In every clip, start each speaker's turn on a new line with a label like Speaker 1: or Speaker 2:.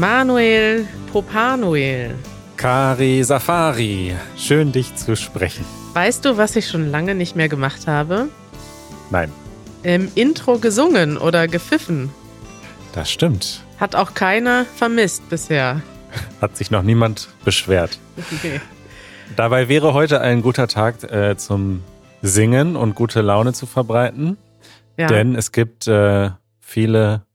Speaker 1: Manuel Popanoel.
Speaker 2: Kari Safari, schön dich zu sprechen.
Speaker 1: Weißt du, was ich schon lange nicht mehr gemacht habe?
Speaker 2: Nein.
Speaker 1: Im Intro gesungen oder gepfiffen.
Speaker 2: Das stimmt.
Speaker 1: Hat auch keiner vermisst bisher.
Speaker 2: Hat sich noch niemand beschwert.
Speaker 1: Okay.
Speaker 2: Dabei wäre heute ein guter Tag äh, zum Singen und gute Laune zu verbreiten.
Speaker 1: Ja.
Speaker 2: Denn es gibt äh, viele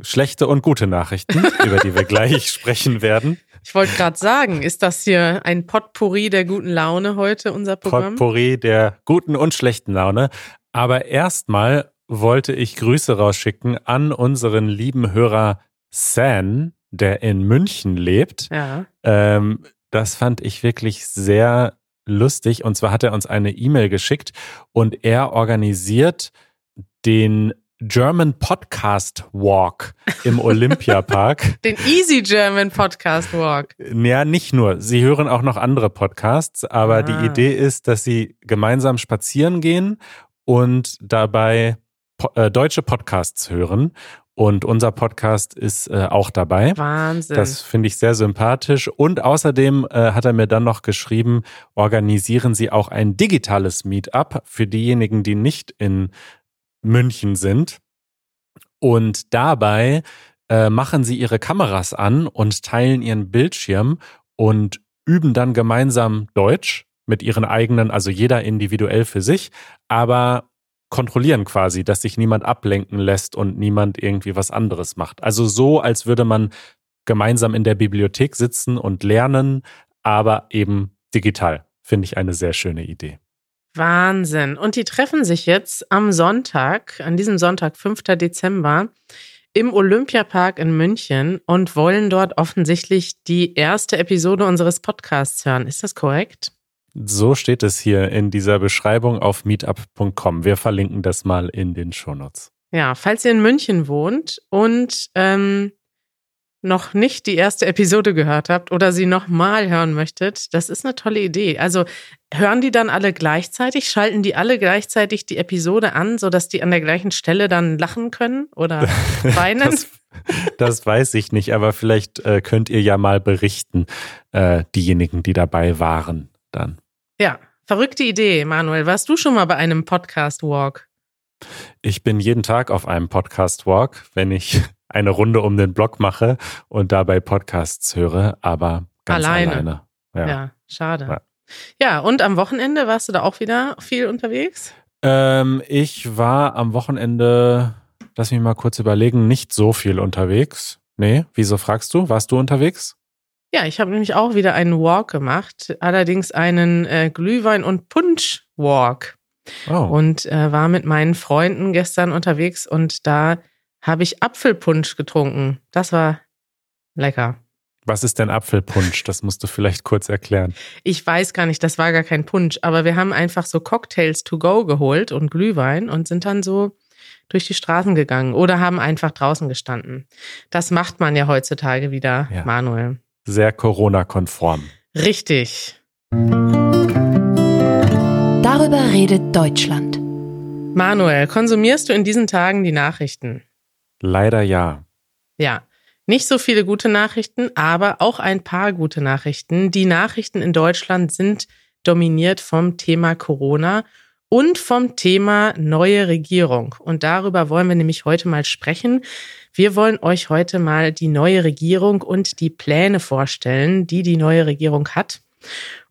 Speaker 2: schlechte und gute Nachrichten, über die wir gleich sprechen werden.
Speaker 1: Ich wollte gerade sagen, ist das hier ein Potpourri der guten Laune heute, unser Programm?
Speaker 2: Potpourri der guten und schlechten Laune. Aber erstmal wollte ich Grüße rausschicken an unseren lieben Hörer San, der in München lebt.
Speaker 1: Ja.
Speaker 2: Ähm, das fand ich wirklich sehr lustig. Und zwar hat er uns eine E-Mail geschickt und er organisiert den German Podcast Walk im Olympiapark.
Speaker 1: Den Easy German Podcast Walk.
Speaker 2: Ja, nicht nur. Sie hören auch noch andere Podcasts, aber
Speaker 1: Ah.
Speaker 2: die Idee ist, dass sie gemeinsam spazieren gehen und dabei po äh, deutsche Podcasts hören. Und unser Podcast ist äh, auch dabei.
Speaker 1: Wahnsinn.
Speaker 2: Das finde ich sehr sympathisch. Und außerdem äh, hat er mir dann noch geschrieben, organisieren Sie auch ein digitales Meetup für diejenigen, die nicht in München sind. Und dabei äh, machen Sie Ihre Kameras an und teilen Ihren Bildschirm und üben dann gemeinsam Deutsch mit Ihren eigenen, also jeder individuell für sich, aber kontrollieren quasi, dass sich niemand ablenken lässt und niemand irgendwie was anderes macht. Also so, als würde man gemeinsam in der Bibliothek sitzen und lernen, aber eben digital. Finde ich eine sehr schöne Idee.
Speaker 1: Wahnsinn. Und die treffen sich jetzt am Sonntag, an diesem Sonntag, 5. Dezember, im Olympiapark in München und wollen dort offensichtlich die erste Episode unseres Podcasts hören. Ist das korrekt?
Speaker 2: So steht es hier in dieser Beschreibung auf meetup.com. Wir verlinken das mal in den Shownotes.
Speaker 1: Ja, falls ihr in München wohnt und ähm, noch nicht die erste Episode gehört habt oder sie nochmal hören möchtet, das ist eine tolle Idee. Also hören die dann alle gleichzeitig? Schalten die alle gleichzeitig die Episode an, sodass die an der gleichen Stelle dann lachen können oder weinen?
Speaker 2: Das, das weiß ich nicht, aber vielleicht äh, könnt ihr ja mal berichten, äh, diejenigen, die dabei waren, dann.
Speaker 1: ja, verrückte Idee, Manuel. Warst du schon mal bei einem Podcast-Walk?
Speaker 2: Ich bin jeden Tag auf einem Podcast-Walk, wenn ich eine Runde um den Block mache und dabei Podcasts höre, aber ganz
Speaker 1: Alleine.
Speaker 2: alleine.
Speaker 1: Ja,
Speaker 2: Ja.
Speaker 1: schade.
Speaker 2: Ja.
Speaker 1: Ja. und am Wochenende warst du da auch wieder viel unterwegs?
Speaker 2: Ähm, ich war am Wochenende, lass mich mal kurz überlegen, nicht so viel unterwegs. Nee, wieso fragst du? Warst du unterwegs?
Speaker 1: Ja, ich habe nämlich auch wieder einen Walk gemacht, allerdings einen äh, Glühwein- und Punsch-Walk.
Speaker 2: Oh,
Speaker 1: Und äh, war mit meinen Freunden gestern unterwegs und da habe ich Apfelpunsch getrunken. Das war lecker.
Speaker 2: was ist denn Apfelpunsch? Das musst du vielleicht kurz erklären.
Speaker 1: Ich weiß gar nicht, das war gar kein Punsch, aber wir haben einfach so Cocktails to go geholt und Glühwein und sind dann so durch die Straßen gegangen oder haben einfach draußen gestanden. Das macht man ja heutzutage wieder,
Speaker 2: Ja.
Speaker 1: Manuel.
Speaker 2: Sehr Corona-konform.
Speaker 1: Richtig.
Speaker 3: Darüber redet Deutschland.
Speaker 1: Manuel, konsumierst du in diesen Tagen die Nachrichten?
Speaker 2: Leider ja.
Speaker 1: Ja, nicht so viele gute Nachrichten, aber auch ein paar gute Nachrichten. Die Nachrichten in Deutschland sind dominiert vom Thema Corona und vom Thema neue Regierung. Und darüber wollen wir nämlich heute mal sprechen. Wir wollen euch heute mal die neue Regierung und die Pläne vorstellen, die die neue Regierung hat.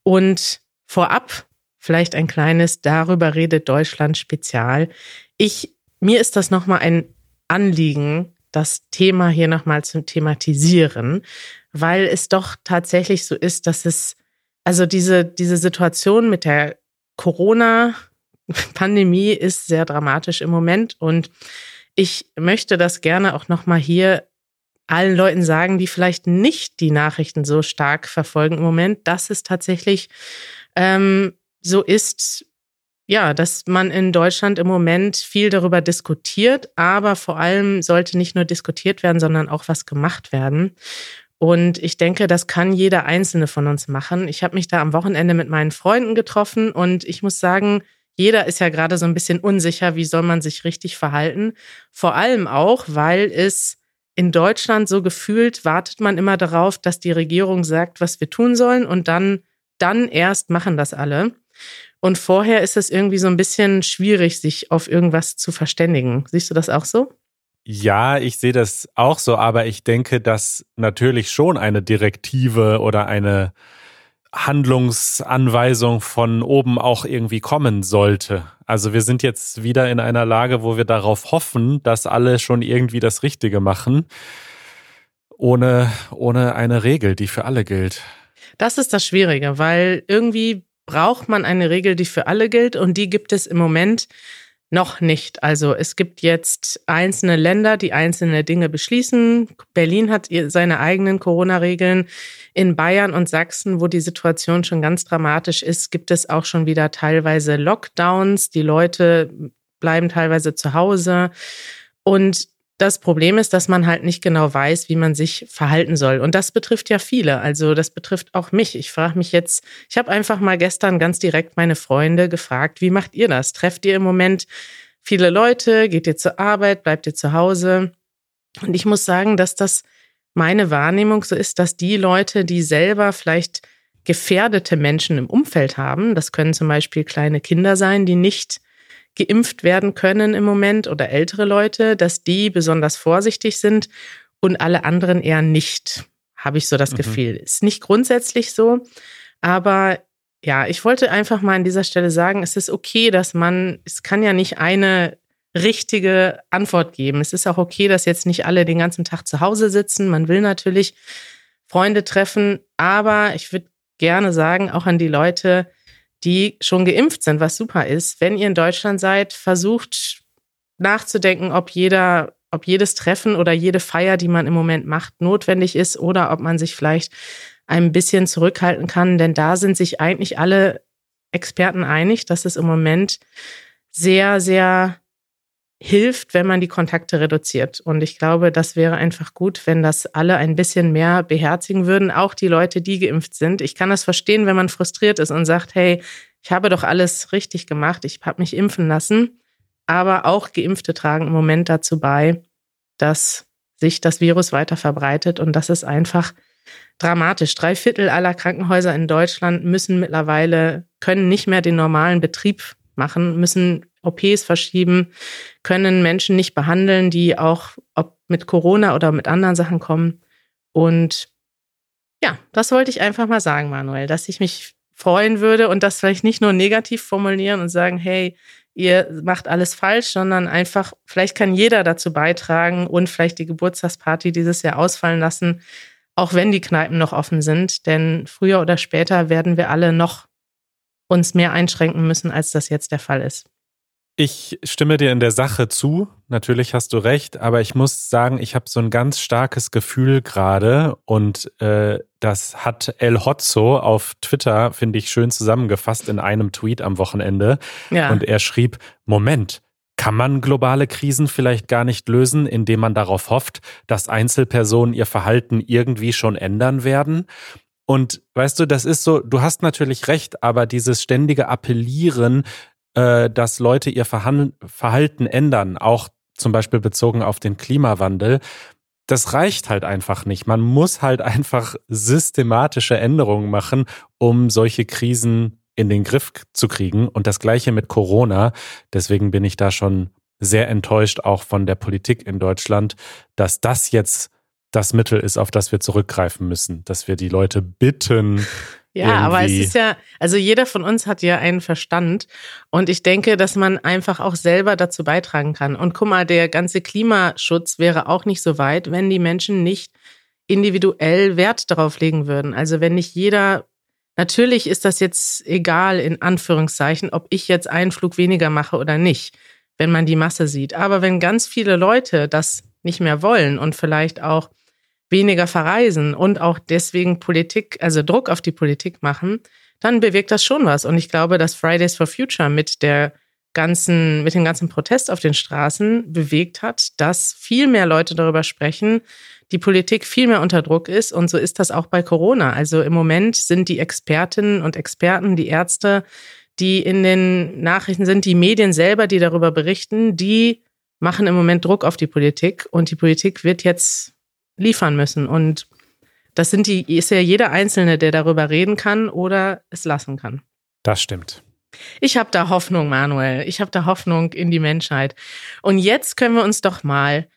Speaker 1: Und vorab vielleicht ein kleines darüber redet Deutschland Spezial. Ich mir ist das noch mal ein Anliegen, das Thema hier nochmal zu thematisieren, weil es doch tatsächlich so ist, dass es, also diese, diese Situation mit der Corona-Pandemie ist sehr dramatisch im Moment und ich möchte das gerne auch nochmal hier allen Leuten sagen, die vielleicht nicht die Nachrichten so stark verfolgen im Moment, dass es tatsächlich ähm, so ist, ja, dass man in Deutschland im Moment viel darüber diskutiert, aber vor allem sollte nicht nur diskutiert werden, sondern auch was gemacht werden. Und ich denke, das kann jeder einzelne von uns machen. Ich habe mich da am Wochenende mit meinen Freunden getroffen und ich muss sagen, jeder ist ja gerade so ein bisschen unsicher, wie soll man sich richtig verhalten. Vor allem auch, weil es in Deutschland so gefühlt wartet man immer darauf, dass die Regierung sagt, was wir tun sollen und dann, dann erst machen das alle. Und vorher ist es irgendwie so ein bisschen schwierig, sich auf irgendwas zu verständigen. Siehst du das auch so?
Speaker 2: Ja, ich sehe das auch so, aber ich denke, dass natürlich schon eine Direktive oder eine Handlungsanweisung von oben auch irgendwie kommen sollte. Also wir sind jetzt wieder in einer Lage, wo wir darauf hoffen, dass alle schon irgendwie das Richtige machen, ohne, ohne eine Regel, die für alle gilt.
Speaker 1: Das ist das Schwierige, weil irgendwie braucht man eine Regel, die für alle gilt und die gibt es im Moment noch nicht. Also es gibt jetzt einzelne Länder, die einzelne Dinge beschließen. Berlin hat seine eigenen Corona-Regeln. In Bayern und Sachsen, wo die Situation schon ganz dramatisch ist, gibt es auch schon wieder teilweise Lockdowns. Die Leute bleiben teilweise zu Hause. Und das Problem ist, dass man halt nicht genau weiß, wie man sich verhalten soll. Und das betrifft ja viele. Also das betrifft auch mich. Ich frage mich jetzt, ich habe einfach mal gestern ganz direkt meine Freunde gefragt, wie macht ihr das? Trefft ihr im Moment viele Leute? Geht ihr zur Arbeit? Bleibt ihr zu Hause? Und ich muss sagen, dass das meine Wahrnehmung so ist, dass die Leute, die selber vielleicht gefährdete Menschen im Umfeld haben, das können zum Beispiel kleine Kinder sein, die nicht geimpft werden können im Moment oder ältere Leute, dass die besonders vorsichtig sind und alle anderen eher nicht, habe ich so das mhm. Gefühl. Ist nicht grundsätzlich so, aber ja, ich wollte einfach mal an dieser Stelle sagen, es ist okay, dass man, es kann ja nicht eine richtige Antwort geben. Es ist auch okay, dass jetzt nicht alle den ganzen Tag zu Hause sitzen. Man will natürlich Freunde treffen, aber ich würde gerne sagen, auch an die Leute, die schon geimpft sind, was super ist. Wenn ihr in Deutschland seid, versucht nachzudenken, ob jeder, ob jedes Treffen oder jede Feier, die man im Moment macht, notwendig ist oder ob man sich vielleicht ein bisschen zurückhalten kann. Denn da sind sich eigentlich alle Experten einig, dass es im Moment sehr, sehr hilft, wenn man die Kontakte reduziert. Und ich glaube, das wäre einfach gut, wenn das alle ein bisschen mehr beherzigen würden, auch die Leute, die geimpft sind. Ich kann das verstehen, wenn man frustriert ist und sagt, hey, ich habe doch alles richtig gemacht, ich habe mich impfen lassen. Aber auch Geimpfte tragen im Moment dazu bei, dass sich das Virus weiter verbreitet und das ist einfach dramatisch. Drei Viertel aller Krankenhäuser in Deutschland müssen mittlerweile, können nicht mehr den normalen Betrieb machen, müssen OPs verschieben, können Menschen nicht behandeln, die auch ob mit Corona oder mit anderen Sachen kommen. Und ja, das wollte ich einfach mal sagen, Manuel, dass ich mich freuen würde und das vielleicht nicht nur negativ formulieren und sagen, hey, ihr macht alles falsch, sondern einfach, vielleicht kann jeder dazu beitragen und vielleicht die Geburtstagsparty dieses Jahr ausfallen lassen, auch wenn die Kneipen noch offen sind. Denn früher oder später werden wir alle noch uns mehr einschränken müssen, als das jetzt der Fall ist.
Speaker 2: Ich stimme dir in der Sache zu. Natürlich hast du recht, aber ich muss sagen, ich habe so ein ganz starkes Gefühl gerade und äh, das hat El Hotzo auf Twitter, finde ich, schön zusammengefasst in einem Tweet am Wochenende. Ja. Und er schrieb, Moment, kann man globale Krisen vielleicht gar nicht lösen, indem man darauf hofft, dass Einzelpersonen ihr Verhalten irgendwie schon ändern werden? Und weißt du, das ist so, du hast natürlich recht, aber dieses ständige Appellieren, äh, dass Leute ihr Verhalten ändern, auch zum Beispiel bezogen auf den Klimawandel, das reicht halt einfach nicht. Man muss halt einfach systematische Änderungen machen, um solche Krisen in den Griff zu kriegen. Und das gleiche mit Corona. Deswegen bin ich da schon sehr enttäuscht, auch von der Politik in Deutschland, dass das jetzt das Mittel ist, auf das wir zurückgreifen müssen, dass wir die Leute bitten.
Speaker 1: Ja, irgendwie. aber es ist ja, also jeder von uns hat ja einen Verstand und ich denke, dass man einfach auch selber dazu beitragen kann. Und guck mal, der ganze Klimaschutz wäre auch nicht so weit, wenn die Menschen nicht individuell Wert darauf legen würden. Also wenn nicht jeder, natürlich ist das jetzt egal in Anführungszeichen, ob ich jetzt einen Flug weniger mache oder nicht, wenn man die Masse sieht. Aber wenn ganz viele Leute das nicht mehr wollen und vielleicht auch weniger verreisen und auch deswegen Politik, also Druck auf die Politik machen, dann bewirkt das schon was. Und ich glaube, dass Fridays for Future mit der ganzen, mit dem ganzen Protest auf den Straßen bewegt hat, dass viel mehr Leute darüber sprechen, die Politik viel mehr unter Druck ist. Und so ist das auch bei Corona. Also im Moment sind die Expertinnen und Experten, die Ärzte, die in den Nachrichten sind, die Medien selber, die darüber berichten, die machen im Moment Druck auf die Politik. Und die Politik wird jetzt liefern müssen. Und das sind die, ist ja jeder Einzelne, der darüber reden kann oder es lassen kann.
Speaker 2: Das stimmt.
Speaker 1: Ich habe da Hoffnung, Manuel. Ich habe da Hoffnung in die Menschheit. Und jetzt können wir uns doch mal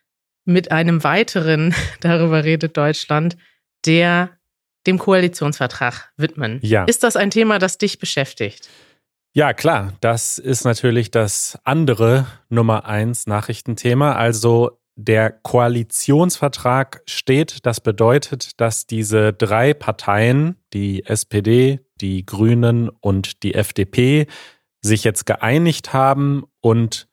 Speaker 1: mit einem weiteren, darüber redet Deutschland, der dem Koalitionsvertrag widmen.
Speaker 2: Ja.
Speaker 1: Ist das ein Thema, das dich beschäftigt?
Speaker 2: Ja, klar. Das ist natürlich das andere Nummer eins Nachrichtenthema. Also der Koalitionsvertrag steht. Das bedeutet, dass diese drei Parteien, die SPD, die Grünen und die FDP, sich jetzt geeinigt haben und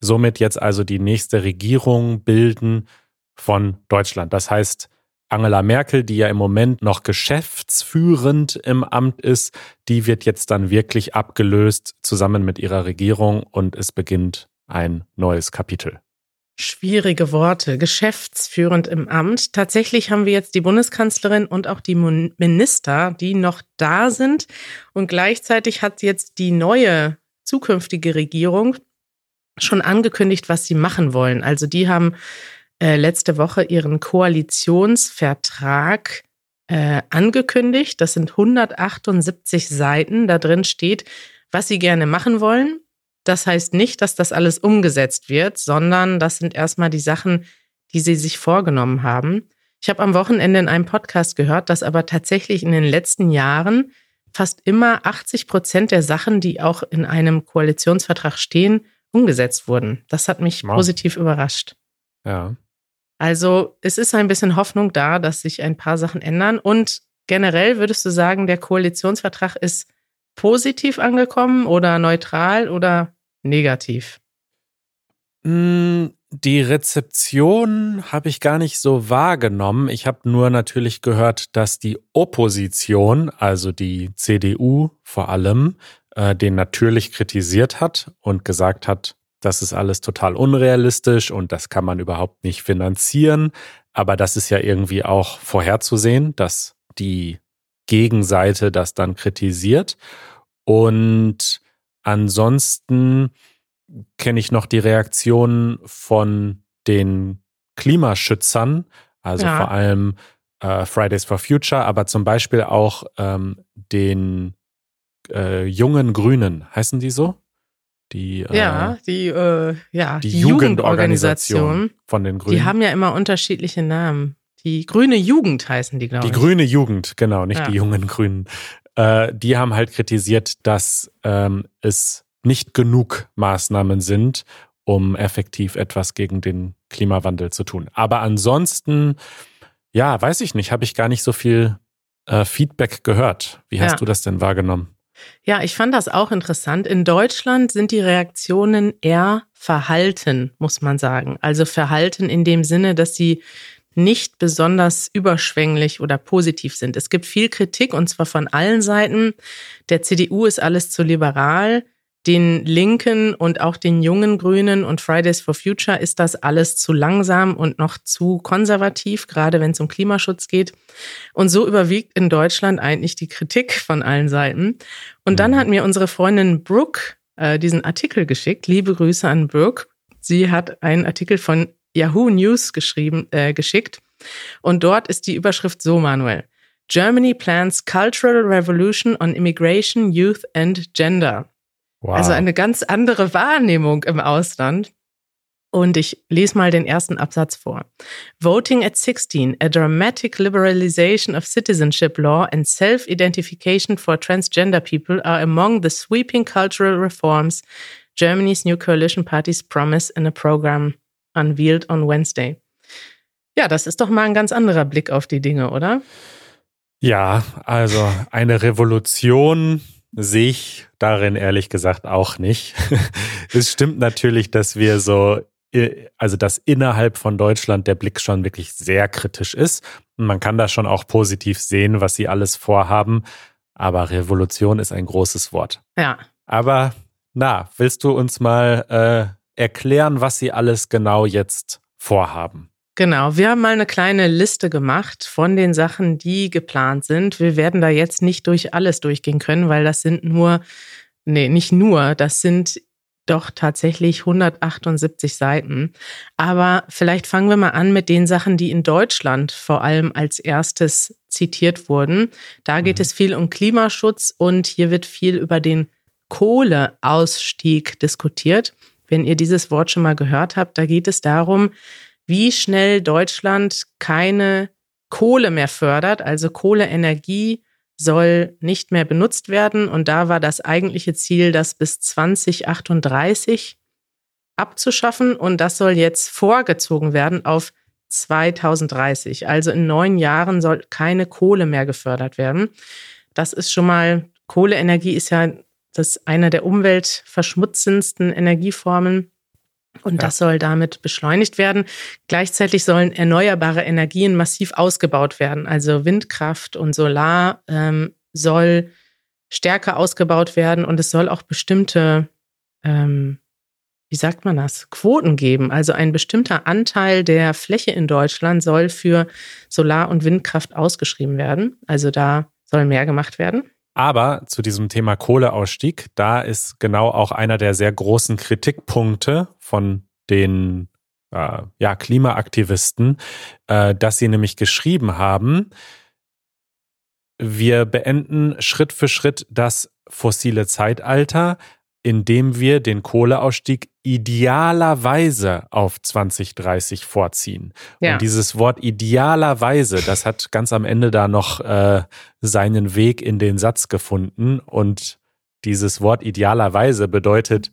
Speaker 2: somit jetzt also die nächste Regierung bilden von Deutschland. Das heißt, Angela Merkel, die ja im Moment noch geschäftsführend im Amt ist, die wird jetzt dann wirklich abgelöst zusammen mit ihrer Regierung und es beginnt ein neues Kapitel.
Speaker 1: Schwierige Worte. Geschäftsführend im Amt. Tatsächlich haben wir jetzt die Bundeskanzlerin und auch die Minister, die noch da sind. Und gleichzeitig hat jetzt die neue zukünftige Regierung schon angekündigt, was sie machen wollen. Also die haben äh, letzte Woche ihren Koalitionsvertrag äh, angekündigt. Das sind 178 Seiten. Da drin steht, was sie gerne machen wollen. Das heißt nicht, dass das alles umgesetzt wird, sondern das sind erstmal die Sachen, die sie sich vorgenommen haben. Ich habe am Wochenende in einem Podcast gehört, dass aber tatsächlich in den letzten Jahren fast immer 80 Prozent der Sachen, die auch in einem Koalitionsvertrag stehen, umgesetzt wurden. Das hat mich wow. positiv überrascht.
Speaker 2: Ja.
Speaker 1: Also es ist ein bisschen Hoffnung da, dass sich ein paar Sachen ändern. Und generell würdest du sagen, der Koalitionsvertrag ist positiv angekommen oder neutral oder negativ?
Speaker 2: Hm, die Rezeption habe ich gar nicht so wahrgenommen. Ich habe nur natürlich gehört, dass die Opposition, also die CDU vor allem, äh, den natürlich kritisiert hat und gesagt hat, das ist alles total unrealistisch und das kann man überhaupt nicht finanzieren. Aber das ist ja irgendwie auch vorherzusehen, dass die Gegenseite das dann kritisiert. Und ansonsten kenne ich noch die Reaktionen von den Klimaschützern, also ja. vor allem äh, Fridays for Future, aber zum Beispiel auch ähm, den äh, jungen Grünen, heißen die so? Die,
Speaker 1: äh, ja, die, äh, ja,
Speaker 2: die, die Jugendorganisation, Jugendorganisation von den Grünen.
Speaker 1: Die haben ja immer unterschiedliche Namen. Die Grüne Jugend heißen die, glaube
Speaker 2: ich. Die Grüne Jugend, genau, nicht ja. die jungen Grünen. Äh, die haben halt kritisiert, dass ähm, es nicht genug Maßnahmen sind, um effektiv etwas gegen den Klimawandel zu tun. Aber ansonsten, ja, weiß ich nicht, habe ich gar nicht so viel äh, Feedback gehört. Wie hast ja. du das denn wahrgenommen?
Speaker 1: Ja, ich fand das auch interessant. In Deutschland sind die Reaktionen eher verhalten, muss man sagen. Also verhalten in dem Sinne, dass sie nicht besonders überschwänglich oder positiv sind. Es gibt viel Kritik und zwar von allen Seiten. Der CDU ist alles zu liberal den Linken und auch den jungen Grünen und Fridays for Future ist das alles zu langsam und noch zu konservativ, gerade wenn es um Klimaschutz geht. Und so überwiegt in Deutschland eigentlich die Kritik von allen Seiten. Und dann mhm. hat mir unsere Freundin Brooke äh, diesen Artikel geschickt. Liebe Grüße an Brooke. Sie hat einen Artikel von Yahoo News geschrieben, äh, geschickt. Und dort ist die Überschrift so, Manuel. Germany plans cultural revolution on immigration, youth and gender. Wow. Also eine ganz andere Wahrnehmung im Ausland. Und ich lese mal den ersten Absatz vor. Voting at 16, a dramatic liberalization of citizenship law and self-identification for transgender people are among the sweeping cultural reforms Germany's new coalition parties promise in a program unveiled on Wednesday. Ja, das ist doch mal ein ganz anderer Blick auf die Dinge, oder?
Speaker 2: Ja, also eine Revolution sehe ich darin ehrlich gesagt auch nicht. es stimmt natürlich, dass wir so, also dass innerhalb von Deutschland der Blick schon wirklich sehr kritisch ist. Und man kann da schon auch positiv sehen, was sie alles vorhaben. Aber Revolution ist ein großes Wort.
Speaker 1: Ja.
Speaker 2: Aber na, willst du uns mal äh, erklären, was sie alles genau jetzt vorhaben?
Speaker 1: Genau, wir haben mal eine kleine Liste gemacht von den Sachen, die geplant sind. Wir werden da jetzt nicht durch alles durchgehen können, weil das sind nur, nee, nicht nur, das sind doch tatsächlich 178 Seiten. Aber vielleicht fangen wir mal an mit den Sachen, die in Deutschland vor allem als erstes zitiert wurden. Da geht mhm. es viel um Klimaschutz und hier wird viel über den Kohleausstieg diskutiert. Wenn ihr dieses Wort schon mal gehört habt, da geht es darum, wie schnell Deutschland keine Kohle mehr fördert, also Kohleenergie soll nicht mehr benutzt werden. Und da war das eigentliche Ziel, das bis 2038 abzuschaffen. Und das soll jetzt vorgezogen werden auf 2030. Also in neun Jahren soll keine Kohle mehr gefördert werden. Das ist schon mal, Kohleenergie ist ja das eine der umweltverschmutzendsten Energieformen. Und ja. das soll damit beschleunigt werden. Gleichzeitig sollen erneuerbare Energien massiv ausgebaut werden. Also Windkraft und Solar ähm, soll stärker ausgebaut werden und es soll auch bestimmte, ähm, wie sagt man das, Quoten geben. Also ein bestimmter Anteil der Fläche in Deutschland soll für Solar- und Windkraft ausgeschrieben werden. Also da soll mehr gemacht werden.
Speaker 2: Aber zu diesem Thema Kohleausstieg, da ist genau auch einer der sehr großen Kritikpunkte von den äh, ja, Klimaaktivisten, äh, dass sie nämlich geschrieben haben, wir beenden Schritt für Schritt das fossile Zeitalter, indem wir den Kohleausstieg idealerweise auf 2030 vorziehen. Ja. Und dieses Wort idealerweise, das hat ganz am Ende da noch äh, seinen Weg in den Satz gefunden. Und dieses Wort idealerweise bedeutet,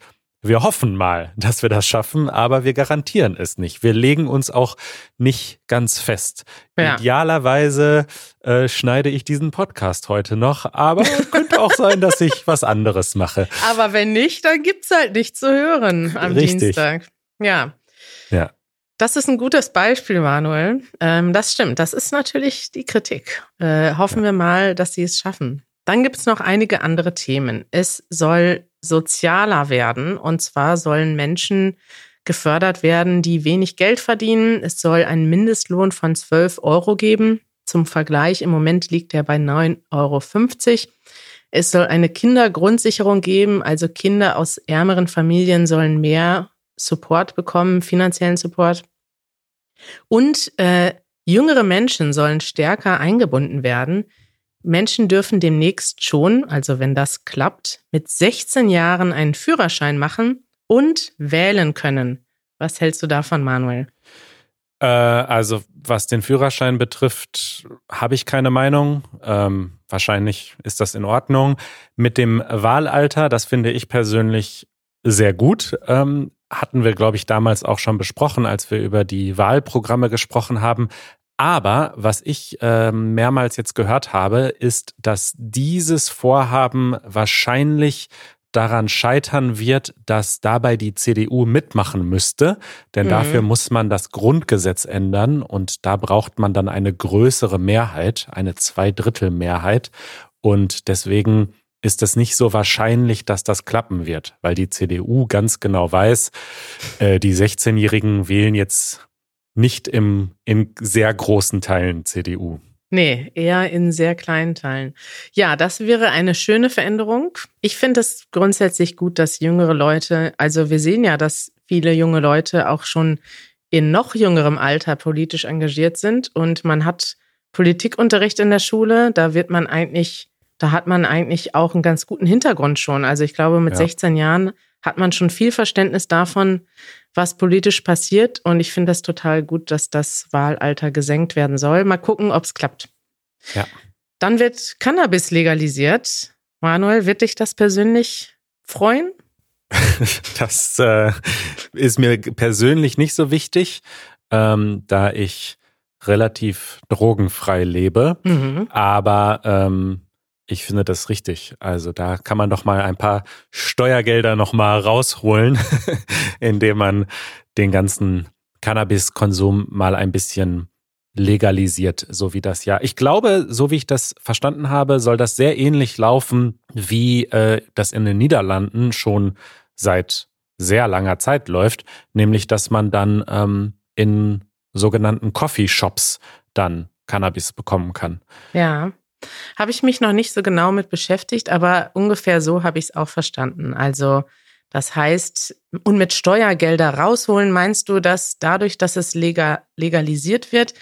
Speaker 2: wir hoffen mal, dass wir das schaffen, aber wir garantieren es nicht. Wir legen uns auch nicht ganz fest. Ja. Idealerweise äh, schneide ich diesen Podcast heute noch, aber könnte auch sein, dass ich was anderes mache.
Speaker 1: Aber wenn nicht, dann gibt's halt nichts zu hören am Richtig. Dienstag. Ja.
Speaker 2: Ja.
Speaker 1: Das ist ein gutes Beispiel, Manuel. Ähm, das stimmt. Das ist natürlich die Kritik. Äh, hoffen wir mal, dass sie es schaffen. Dann gibt es noch einige andere Themen. Es soll sozialer werden. Und zwar sollen Menschen gefördert werden, die wenig Geld verdienen. Es soll einen Mindestlohn von 12 Euro geben. Zum Vergleich, im Moment liegt er bei 9,50 Euro. Es soll eine Kindergrundsicherung geben, also Kinder aus ärmeren Familien sollen mehr Support bekommen, finanziellen Support. Und äh, jüngere Menschen sollen stärker eingebunden werden. Menschen dürfen demnächst schon, also wenn das klappt, mit 16 Jahren einen Führerschein machen und wählen können. Was hältst du davon, Manuel?
Speaker 2: Äh, also was den Führerschein betrifft, habe ich keine Meinung. Ähm, wahrscheinlich ist das in Ordnung. Mit dem Wahlalter, das finde ich persönlich sehr gut. Ähm, hatten wir, glaube ich, damals auch schon besprochen, als wir über die Wahlprogramme gesprochen haben. Aber was ich äh, mehrmals jetzt gehört habe, ist, dass dieses Vorhaben wahrscheinlich daran scheitern wird, dass dabei die CDU mitmachen müsste. Denn mhm. dafür muss man das Grundgesetz ändern und da braucht man dann eine größere Mehrheit, eine Zweidrittelmehrheit. Und deswegen ist es nicht so wahrscheinlich, dass das klappen wird, weil die CDU ganz genau weiß, äh, die 16-Jährigen wählen jetzt nicht im, in sehr großen Teilen CDU.
Speaker 1: Nee, eher in sehr kleinen Teilen. Ja, das wäre eine schöne Veränderung. Ich finde es grundsätzlich gut, dass jüngere Leute, also wir sehen ja, dass viele junge Leute auch schon in noch jüngerem Alter politisch engagiert sind und man hat Politikunterricht in der Schule, da wird man eigentlich, da hat man eigentlich auch einen ganz guten Hintergrund schon. Also ich glaube, mit ja. 16 Jahren hat man schon viel Verständnis davon, was politisch passiert. Und ich finde das total gut, dass das Wahlalter gesenkt werden soll. Mal gucken, ob es klappt.
Speaker 2: Ja.
Speaker 1: Dann wird Cannabis legalisiert. Manuel, wird dich das persönlich freuen?
Speaker 2: das äh, ist mir persönlich nicht so wichtig, ähm, da ich relativ drogenfrei lebe. Mhm. Aber ähm, ich finde das richtig. Also da kann man doch mal ein paar Steuergelder noch mal rausholen, indem man den ganzen Cannabiskonsum mal ein bisschen legalisiert, so wie das ja. Ich glaube, so wie ich das verstanden habe, soll das sehr ähnlich laufen, wie äh, das in den Niederlanden schon seit sehr langer Zeit läuft, nämlich dass man dann ähm, in sogenannten Coffeeshops dann Cannabis bekommen kann.
Speaker 1: Ja. Habe ich mich noch nicht so genau mit beschäftigt, aber ungefähr so habe ich es auch verstanden. Also, Das heißt, und mit Steuergelder rausholen, meinst du, dass dadurch, dass es legal, legalisiert wird,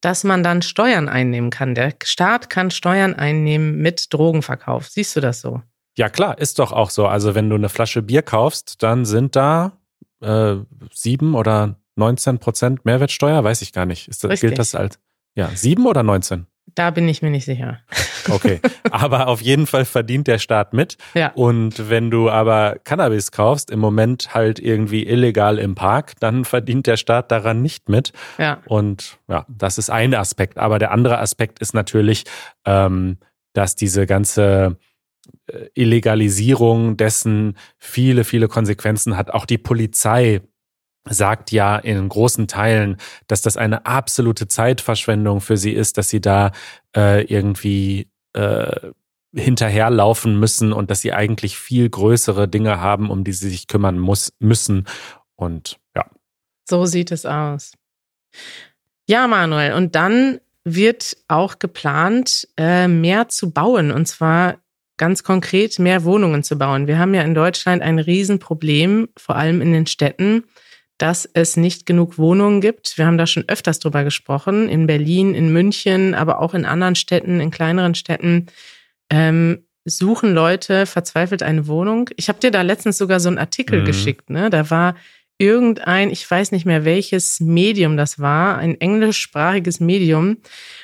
Speaker 1: dass man dann Steuern einnehmen kann? Der Staat kann Steuern einnehmen mit Drogenverkauf. Siehst du das so?
Speaker 2: Ja, klar, ist doch auch so. Also, wenn du eine Flasche Bier kaufst, dann sind da äh, sieben oder 19 Prozent Mehrwertsteuer, weiß ich gar nicht. Ist das, gilt das als ja, sieben oder 19?
Speaker 1: Da bin ich mir nicht sicher.
Speaker 2: Okay, aber auf jeden Fall verdient der Staat mit.
Speaker 1: Ja.
Speaker 2: Und wenn du aber Cannabis kaufst, im Moment halt irgendwie illegal im Park, dann verdient der Staat daran nicht mit.
Speaker 1: Ja.
Speaker 2: Und ja, das ist ein Aspekt. Aber der andere Aspekt ist natürlich, ähm, dass diese ganze äh, Illegalisierung dessen viele, viele Konsequenzen hat. Auch die Polizei sagt ja in großen Teilen, dass das eine absolute Zeitverschwendung für sie ist, dass sie da äh, irgendwie äh, hinterherlaufen müssen und dass sie eigentlich viel größere Dinge haben, um die sie sich kümmern muss, müssen. Und ja.
Speaker 1: So sieht es aus. Ja, Manuel, und dann wird auch geplant, äh, mehr zu bauen, und zwar ganz konkret mehr Wohnungen zu bauen. Wir haben ja in Deutschland ein Riesenproblem, vor allem in den Städten, dass es nicht genug Wohnungen gibt. Wir haben da schon öfters drüber gesprochen, in Berlin, in München, aber auch in anderen Städten, in kleineren Städten. Ähm, suchen Leute verzweifelt eine Wohnung. Ich habe dir da letztens sogar so einen Artikel mhm. geschickt. Ne? Da war irgendein, ich weiß nicht mehr welches Medium das war, ein englischsprachiges Medium.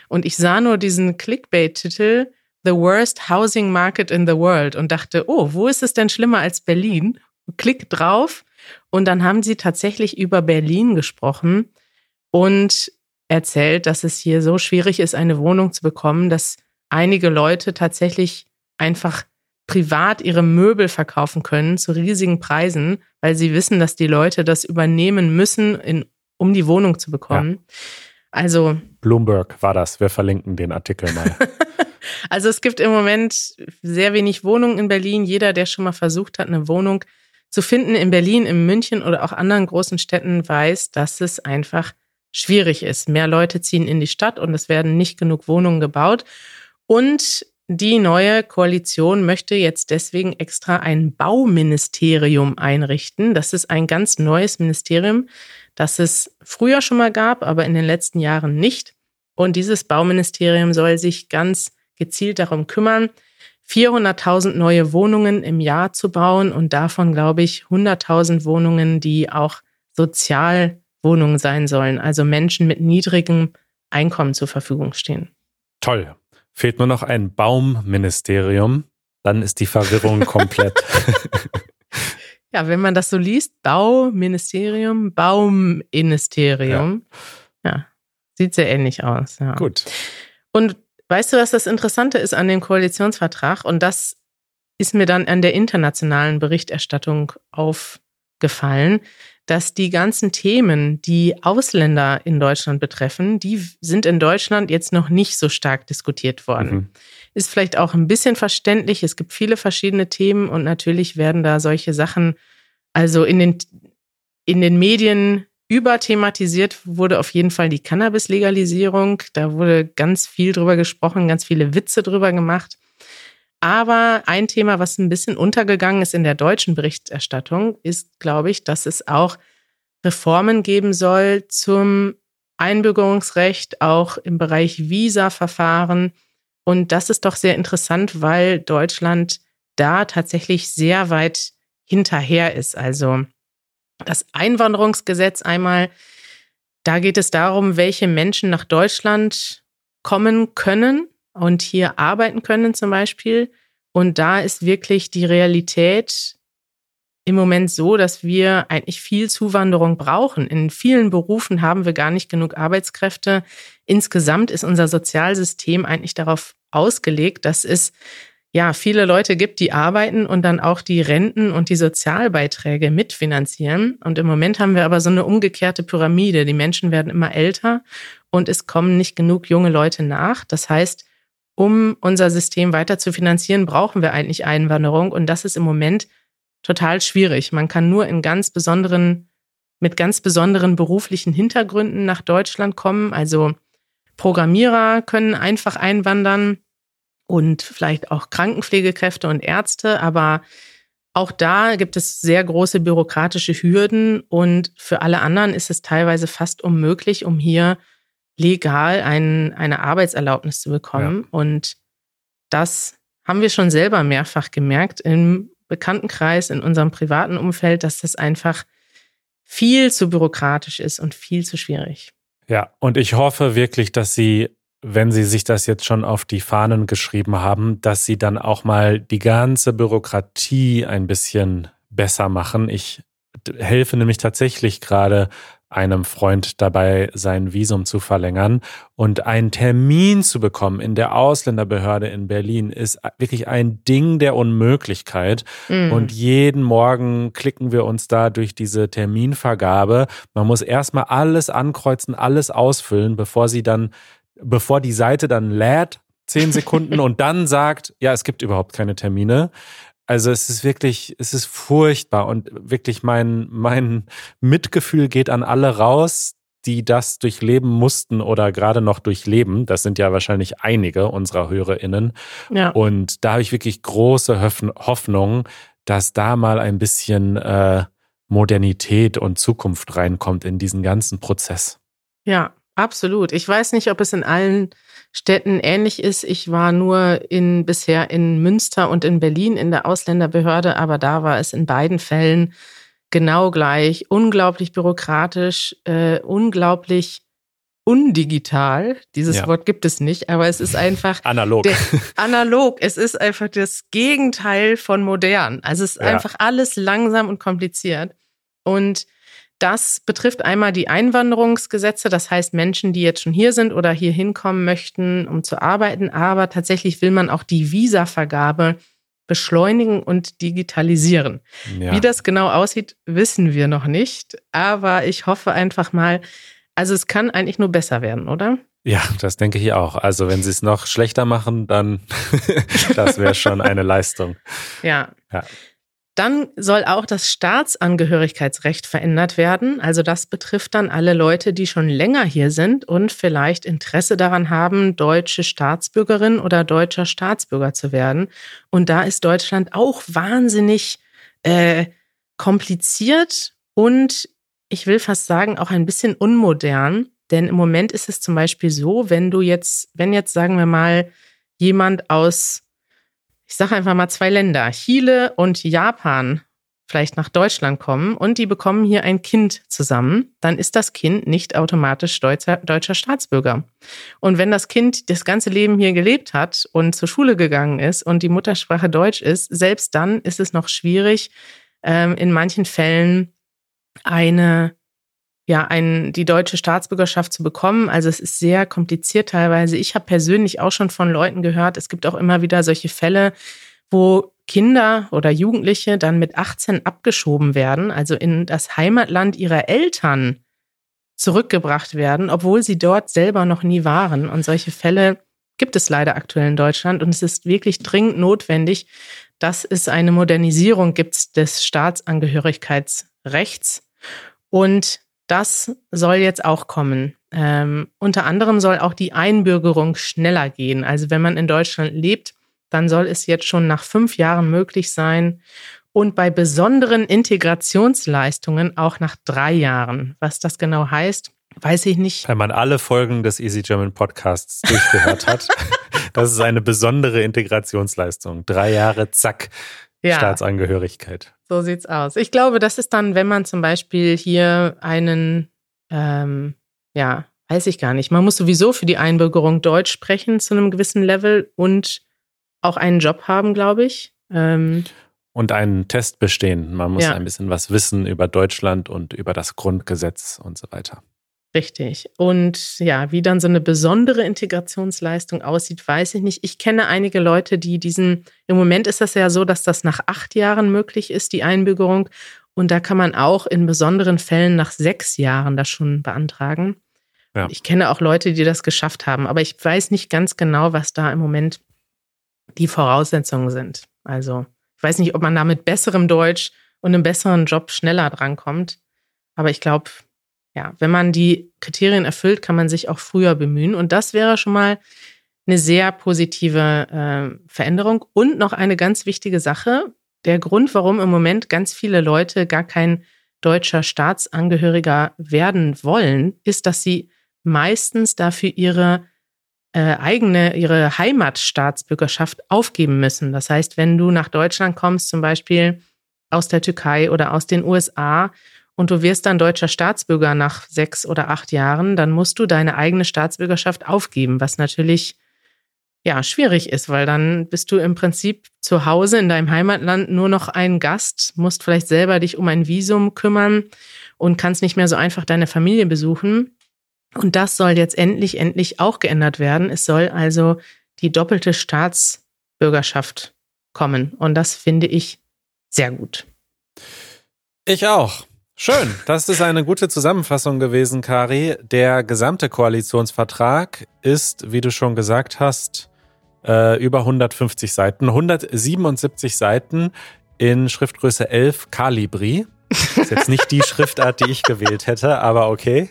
Speaker 1: Und ich sah nur diesen Clickbait-Titel The Worst Housing Market in the World und dachte, oh, wo ist es denn schlimmer als Berlin? Klick drauf und dann haben sie tatsächlich über Berlin gesprochen und erzählt, dass es hier so schwierig ist, eine Wohnung zu bekommen, dass einige Leute tatsächlich einfach privat ihre Möbel verkaufen können zu riesigen Preisen, weil sie wissen, dass die Leute das übernehmen müssen, in, um die Wohnung zu bekommen. Ja. Also
Speaker 2: Bloomberg war das. Wir verlinken den Artikel mal.
Speaker 1: also es gibt im Moment sehr wenig Wohnungen in Berlin. Jeder, der schon mal versucht hat, eine Wohnung zu finden in Berlin, in München oder auch anderen großen Städten weiß, dass es einfach schwierig ist. Mehr Leute ziehen in die Stadt und es werden nicht genug Wohnungen gebaut. Und die neue Koalition möchte jetzt deswegen extra ein Bauministerium einrichten. Das ist ein ganz neues Ministerium, das es früher schon mal gab, aber in den letzten Jahren nicht. Und dieses Bauministerium soll sich ganz gezielt darum kümmern, 400.000 neue Wohnungen im Jahr zu bauen und davon, glaube ich, 100.000 Wohnungen, die auch Sozialwohnungen sein sollen, also Menschen mit niedrigem Einkommen zur Verfügung stehen.
Speaker 2: Toll. Fehlt nur noch ein Baumministerium, dann ist die Verwirrung komplett.
Speaker 1: ja, wenn man das so liest, Bauministerium, Bauministerium, ja, ja sieht sehr ähnlich aus. Ja.
Speaker 2: Gut.
Speaker 1: Und Weißt du, was das Interessante ist an dem Koalitionsvertrag? Und das ist mir dann an der internationalen Berichterstattung aufgefallen, dass die ganzen Themen, die Ausländer in Deutschland betreffen, die sind in Deutschland jetzt noch nicht so stark diskutiert worden. Mhm. Ist vielleicht auch ein bisschen verständlich. Es gibt viele verschiedene Themen und natürlich werden da solche Sachen, also in den, in den Medien überthematisiert wurde auf jeden Fall die Cannabis-Legalisierung. Da wurde ganz viel drüber gesprochen, ganz viele Witze drüber gemacht. Aber ein Thema, was ein bisschen untergegangen ist in der deutschen Berichterstattung, ist, glaube ich, dass es auch Reformen geben soll zum Einbürgerungsrecht, auch im Bereich Visa-Verfahren. Und das ist doch sehr interessant, weil Deutschland da tatsächlich sehr weit hinterher ist. Also das Einwanderungsgesetz einmal, da geht es darum, welche Menschen nach Deutschland kommen können und hier arbeiten können zum Beispiel. Und da ist wirklich die Realität im Moment so, dass wir eigentlich viel Zuwanderung brauchen. In vielen Berufen haben wir gar nicht genug Arbeitskräfte. Insgesamt ist unser Sozialsystem eigentlich darauf ausgelegt, dass es ja, viele Leute gibt, die arbeiten und dann auch die Renten und die Sozialbeiträge mitfinanzieren. Und im Moment haben wir aber so eine umgekehrte Pyramide. Die Menschen werden immer älter und es kommen nicht genug junge Leute nach. Das heißt, um unser System weiter zu finanzieren, brauchen wir eigentlich Einwanderung. Und das ist im Moment total schwierig. Man kann nur in ganz besonderen, mit ganz besonderen beruflichen Hintergründen nach Deutschland kommen. Also Programmierer können einfach einwandern und vielleicht auch Krankenpflegekräfte und Ärzte, aber Auch da gibt es sehr große bürokratische Hürden und für alle anderen ist es teilweise fast unmöglich, um hier legal ein, eine Arbeitserlaubnis zu bekommen. Ja. Und das haben wir schon selber mehrfach gemerkt im Bekanntenkreis, in unserem privaten Umfeld, dass das einfach viel zu bürokratisch ist und viel zu schwierig.
Speaker 2: Ja, und ich hoffe wirklich, dass Sie, wenn Sie sich das jetzt schon auf die Fahnen geschrieben haben, dass Sie dann auch mal die ganze Bürokratie ein bisschen besser machen. Ich helfe nämlich tatsächlich gerade einem Freund dabei, sein Visum zu verlängern. Und einen Termin zu bekommen in der Ausländerbehörde in Berlin ist wirklich ein Ding der Unmöglichkeit. Mhm. Und jeden Morgen klicken wir uns da durch diese Terminvergabe. Man muss erstmal alles ankreuzen, alles ausfüllen, bevor sie dann, bevor die Seite dann lädt, zehn Sekunden und dann sagt, ja, es gibt überhaupt keine Termine. Also es ist wirklich, es ist furchtbar und wirklich mein, mein Mitgefühl geht an alle raus, die das durchleben mussten oder gerade noch durchleben. Das sind ja wahrscheinlich einige unserer HörerInnen. Ja. Und da habe ich wirklich große Hoffnung, dass da mal ein bisschen äh, Modernität und Zukunft reinkommt in diesen ganzen Prozess.
Speaker 1: Ja, absolut. Ich weiß nicht, ob es in allen Städten ähnlich ist. Ich war nur in, bisher in Münster und in Berlin in der Ausländerbehörde, aber da war es in beiden Fällen genau gleich. Unglaublich bürokratisch, äh, unglaublich undigital. Dieses ja. Wort gibt es nicht, aber es ist einfach
Speaker 2: analog.
Speaker 1: Der, analog. Es ist einfach das Gegenteil von modern. Also es ist ja. einfach alles langsam und kompliziert. Und das betrifft einmal die Einwanderungsgesetze, das heißt Menschen, die jetzt schon hier sind oder hier hinkommen möchten, um zu arbeiten. Aber tatsächlich will man auch die Visavergabe beschleunigen und digitalisieren. Ja. Wie das genau aussieht, wissen wir noch nicht. Aber ich hoffe einfach mal, also es kann eigentlich nur besser werden, oder?
Speaker 2: Ja, das denke ich auch. Also wenn sie es noch schlechter machen, dann das wäre schon eine Leistung.
Speaker 1: Ja. ja. Dann soll auch das Staatsangehörigkeitsrecht verändert werden. Also das betrifft dann alle Leute, die schon länger hier sind und vielleicht Interesse daran haben, deutsche Staatsbürgerin oder deutscher Staatsbürger zu werden. Und da ist Deutschland auch wahnsinnig äh, kompliziert und ich will fast sagen auch ein bisschen unmodern. Denn im Moment ist es zum Beispiel so, wenn du jetzt, wenn jetzt sagen wir mal jemand aus ich sage einfach mal zwei Länder, Chile und Japan, vielleicht nach Deutschland kommen und die bekommen hier ein Kind zusammen, dann ist das Kind nicht automatisch deutscher, deutscher Staatsbürger. Und wenn das Kind das ganze Leben hier gelebt hat und zur Schule gegangen ist und die Muttersprache Deutsch ist, selbst dann ist es noch schwierig, ähm, in manchen Fällen eine ja, ein, die deutsche Staatsbürgerschaft zu bekommen. Also es ist sehr kompliziert teilweise. Ich habe persönlich auch schon von Leuten gehört, es gibt auch immer wieder solche Fälle, wo Kinder oder Jugendliche dann mit 18 abgeschoben werden, also in das Heimatland ihrer Eltern zurückgebracht werden, obwohl sie dort selber noch nie waren. Und solche Fälle gibt es leider aktuell in Deutschland. Und es ist wirklich dringend notwendig, dass es eine Modernisierung gibt des Staatsangehörigkeitsrechts. Und das soll jetzt auch kommen. Ähm, unter anderem soll auch die Einbürgerung schneller gehen. Also wenn man in Deutschland lebt, dann soll es jetzt schon nach fünf Jahren möglich sein und bei besonderen Integrationsleistungen auch nach drei Jahren. Was das genau heißt, weiß ich nicht.
Speaker 2: Wenn man alle Folgen des Easy German Podcasts durchgehört hat, das ist eine besondere Integrationsleistung. Drei Jahre, zack, ja. Staatsangehörigkeit.
Speaker 1: So sieht's aus. Ich glaube, das ist dann, wenn man zum Beispiel hier einen, ähm, ja, weiß ich gar nicht. Man muss sowieso für die Einbürgerung Deutsch sprechen zu einem gewissen Level und auch einen Job haben, glaube ich. Ähm,
Speaker 2: und einen Test bestehen. Man muss ja. ein bisschen was wissen über Deutschland und über das Grundgesetz und so weiter.
Speaker 1: Richtig. Und ja, wie dann so eine besondere Integrationsleistung aussieht, weiß ich nicht. Ich kenne einige Leute, die diesen, im Moment ist das ja so, dass das nach acht Jahren möglich ist, die Einbürgerung. Und da kann man auch in besonderen Fällen nach sechs Jahren das schon beantragen. Ja. Ich kenne auch Leute, die das geschafft haben, aber ich weiß nicht ganz genau, was da im Moment die Voraussetzungen sind. Also, ich weiß nicht, ob man da mit besserem Deutsch und einem besseren Job schneller drankommt. Aber ich glaube, ja, wenn man die Kriterien erfüllt, kann man sich auch früher bemühen. Und das wäre schon mal eine sehr positive äh, Veränderung. Und noch eine ganz wichtige Sache. der Grund, warum im Moment ganz viele Leute gar kein deutscher Staatsangehöriger werden wollen, ist, dass sie meistens dafür ihre äh, eigene, ihre Heimatstaatsbürgerschaft aufgeben müssen. Das heißt, wenn du nach Deutschland kommst, zum Beispiel aus der Türkei oder aus den USA, und du wirst dann deutscher Staatsbürger nach sechs oder acht Jahren, dann musst du deine eigene Staatsbürgerschaft aufgeben, was natürlich ja schwierig ist, weil dann bist du im Prinzip zu Hause in deinem Heimatland nur noch ein Gast, musst vielleicht selber dich um ein Visum kümmern und kannst nicht mehr so einfach deine Familie besuchen. Und das soll jetzt endlich, endlich auch geändert werden. Es soll also die doppelte Staatsbürgerschaft kommen. Und das finde ich sehr gut.
Speaker 2: Ich auch. Schön, das ist eine gute Zusammenfassung gewesen, Kari. Der gesamte Koalitionsvertrag ist, wie du schon gesagt hast, äh, über 150 Seiten, 177 Seiten in Schriftgröße 11 Calibri. Ist jetzt nicht die Schriftart, die ich gewählt hätte, aber okay.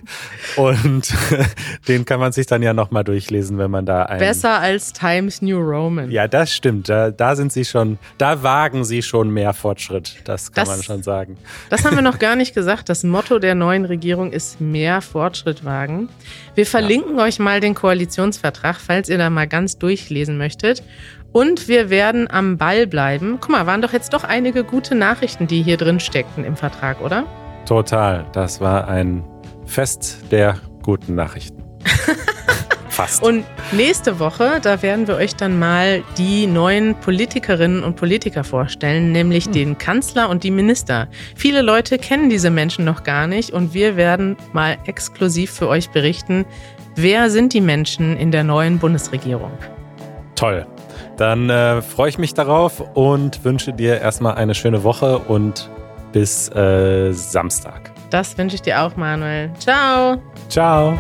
Speaker 2: Und den kann man sich dann ja nochmal durchlesen, wenn man da ein.
Speaker 1: Besser als Times New Roman.
Speaker 2: Ja, das stimmt. Da, da sind sie schon, da wagen sie schon mehr Fortschritt. Das kann das, man schon sagen.
Speaker 1: Das haben wir noch gar nicht gesagt. Das Motto der neuen Regierung ist mehr Fortschritt wagen. Wir verlinken ja. euch mal den Koalitionsvertrag, falls ihr da mal ganz durchlesen möchtet. Und wir werden am Ball bleiben. Guck mal, waren doch jetzt doch einige gute Nachrichten, die hier drin steckten im Vertrag, oder?
Speaker 2: Total. Das war ein Fest der guten Nachrichten.
Speaker 1: Fast. Und nächste Woche, da werden wir euch dann mal die neuen Politikerinnen und Politiker vorstellen, nämlich hm. den Kanzler und die Minister. Viele Leute kennen diese Menschen noch gar nicht und wir werden mal exklusiv für euch berichten, wer sind die Menschen in der neuen Bundesregierung.
Speaker 2: Toll. Dann äh, freue ich mich darauf und wünsche dir erstmal eine schöne Woche und bis äh, Samstag.
Speaker 1: Das wünsche ich dir auch, Manuel. Ciao.
Speaker 2: Ciao.